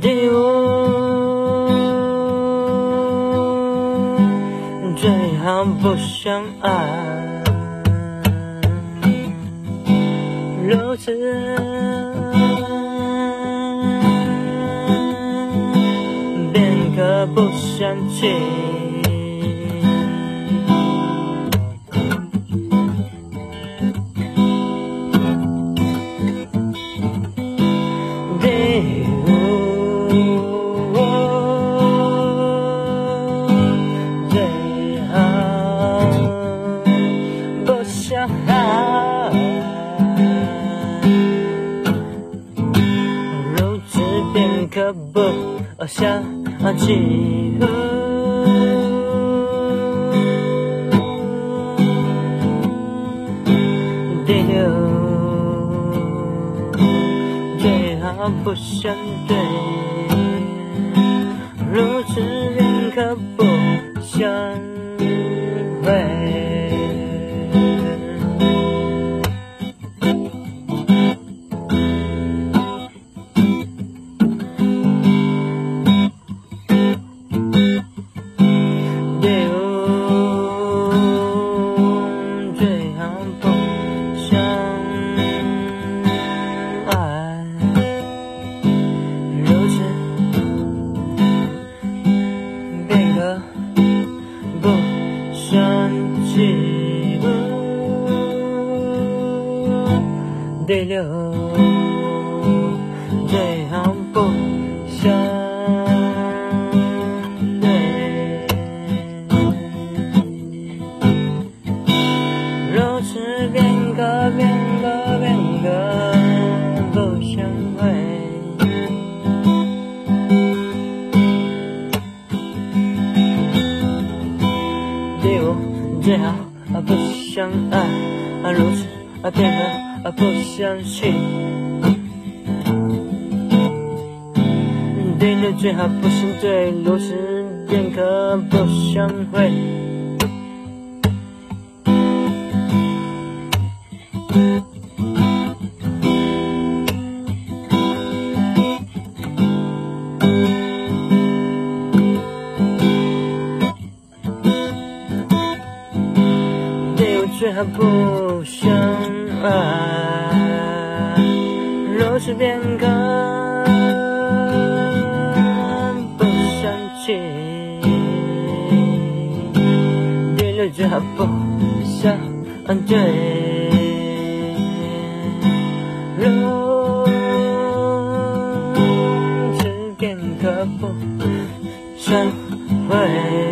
第五，最好不相爱，如此便可不相弃。如此便可不想起。第六，最好不相对，第六，最好不相对。如此便可便可便可不相会。第五最好不相爱，如此便可不相信。对你最好不相对，如此便可不相会。最好不相爱，若是便可不相弃。第六最好不相对，如此便可不相会